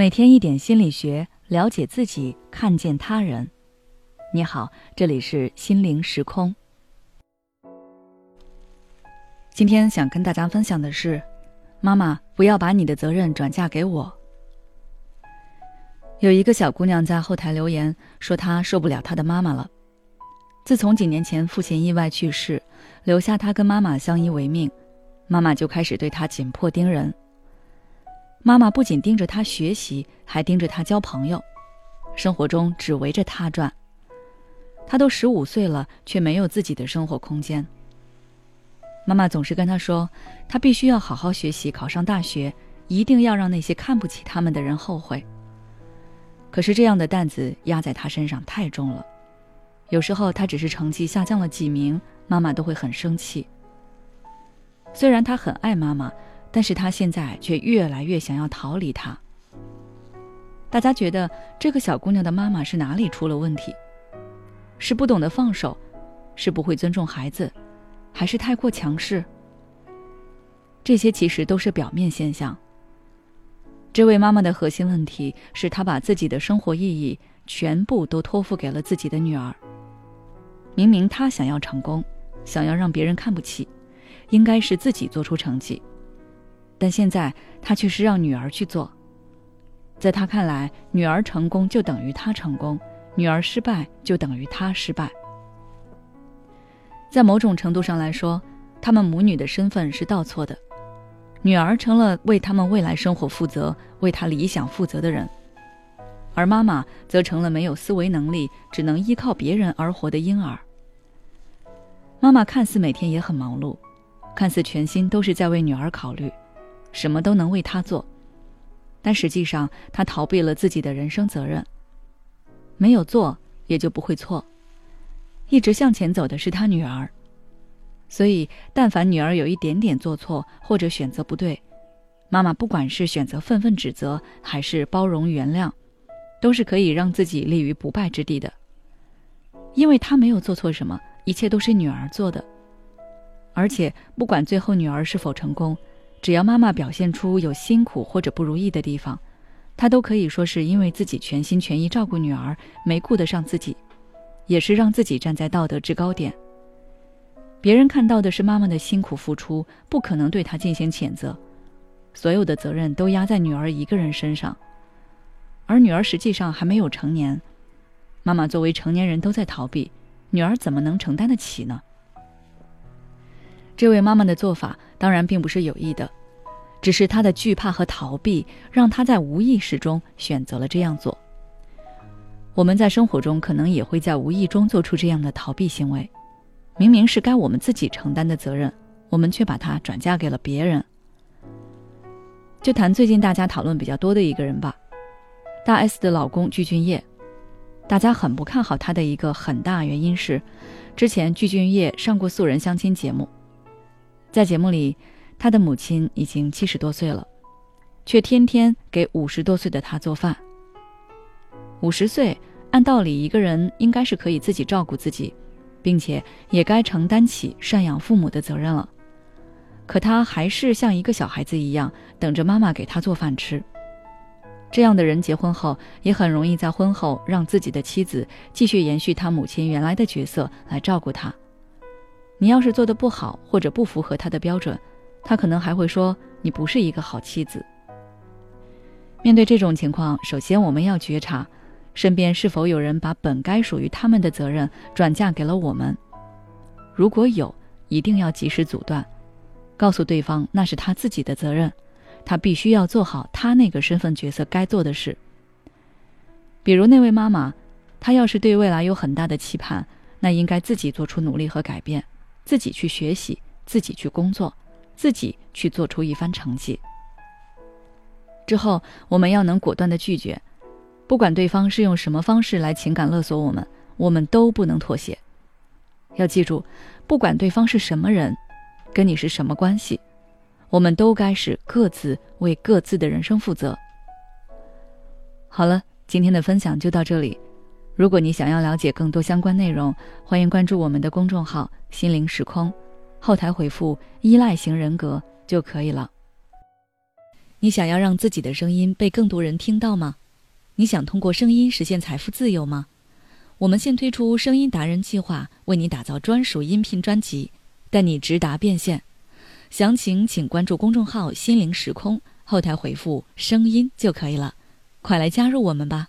每天一点心理学，了解自己，看见他人。你好，这里是心灵时空。今天想跟大家分享的是，妈妈不要把你的责任转嫁给我。有一个小姑娘在后台留言说，她受不了她的妈妈了。自从几年前父亲意外去世，留下她跟妈妈相依为命，妈妈就开始对她紧迫盯人。妈妈不仅盯着他学习，还盯着他交朋友，生活中只围着他转。他都十五岁了，却没有自己的生活空间。妈妈总是跟他说，他必须要好好学习，考上大学，一定要让那些看不起他们的人后悔。可是这样的担子压在他身上太重了，有时候他只是成绩下降了几名，妈妈都会很生气。虽然他很爱妈妈。但是他现在却越来越想要逃离他。大家觉得这个小姑娘的妈妈是哪里出了问题？是不懂得放手，是不会尊重孩子，还是太过强势？这些其实都是表面现象。这位妈妈的核心问题是她把自己的生活意义全部都托付给了自己的女儿。明明她想要成功，想要让别人看不起，应该是自己做出成绩。但现在他却是让女儿去做，在他看来，女儿成功就等于他成功，女儿失败就等于他失败。在某种程度上来说，他们母女的身份是倒错的，女儿成了为他们未来生活负责、为他理想负责的人，而妈妈则成了没有思维能力、只能依靠别人而活的婴儿。妈妈看似每天也很忙碌，看似全心都是在为女儿考虑。什么都能为他做，但实际上他逃避了自己的人生责任。没有做，也就不会错。一直向前走的是他女儿，所以但凡女儿有一点点做错或者选择不对，妈妈不管是选择愤愤指责，还是包容原谅，都是可以让自己立于不败之地的。因为他没有做错什么，一切都是女儿做的。而且不管最后女儿是否成功。只要妈妈表现出有辛苦或者不如意的地方，她都可以说是因为自己全心全意照顾女儿，没顾得上自己，也是让自己站在道德制高点。别人看到的是妈妈的辛苦付出，不可能对她进行谴责，所有的责任都压在女儿一个人身上，而女儿实际上还没有成年，妈妈作为成年人都在逃避，女儿怎么能承担得起呢？这位妈妈的做法当然并不是有意的，只是她的惧怕和逃避让她在无意识中选择了这样做。我们在生活中可能也会在无意中做出这样的逃避行为，明明是该我们自己承担的责任，我们却把它转嫁给了别人。就谈最近大家讨论比较多的一个人吧，大 S 的老公具俊晔，大家很不看好他的一个很大原因是，之前具俊晔上过素人相亲节目。在节目里，他的母亲已经七十多岁了，却天天给五十多岁的他做饭。五十岁，按道理一个人应该是可以自己照顾自己，并且也该承担起赡养父母的责任了。可他还是像一个小孩子一样，等着妈妈给他做饭吃。这样的人结婚后，也很容易在婚后让自己的妻子继续延续他母亲原来的角色来照顾他。你要是做的不好，或者不符合他的标准，他可能还会说你不是一个好妻子。面对这种情况，首先我们要觉察，身边是否有人把本该属于他们的责任转嫁给了我们。如果有，一定要及时阻断，告诉对方那是他自己的责任，他必须要做好他那个身份角色该做的事。比如那位妈妈，她要是对未来有很大的期盼，那应该自己做出努力和改变。自己去学习，自己去工作，自己去做出一番成绩。之后，我们要能果断的拒绝，不管对方是用什么方式来情感勒索我们，我们都不能妥协。要记住，不管对方是什么人，跟你是什么关系，我们都该是各自为各自的人生负责。好了，今天的分享就到这里。如果你想要了解更多相关内容，欢迎关注我们的公众号“心灵时空”，后台回复“依赖型人格”就可以了。你想要让自己的声音被更多人听到吗？你想通过声音实现财富自由吗？我们现推出声音达人计划，为你打造专属音频专辑，带你直达变现。详情请关注公众号“心灵时空”，后台回复“声音”就可以了。快来加入我们吧！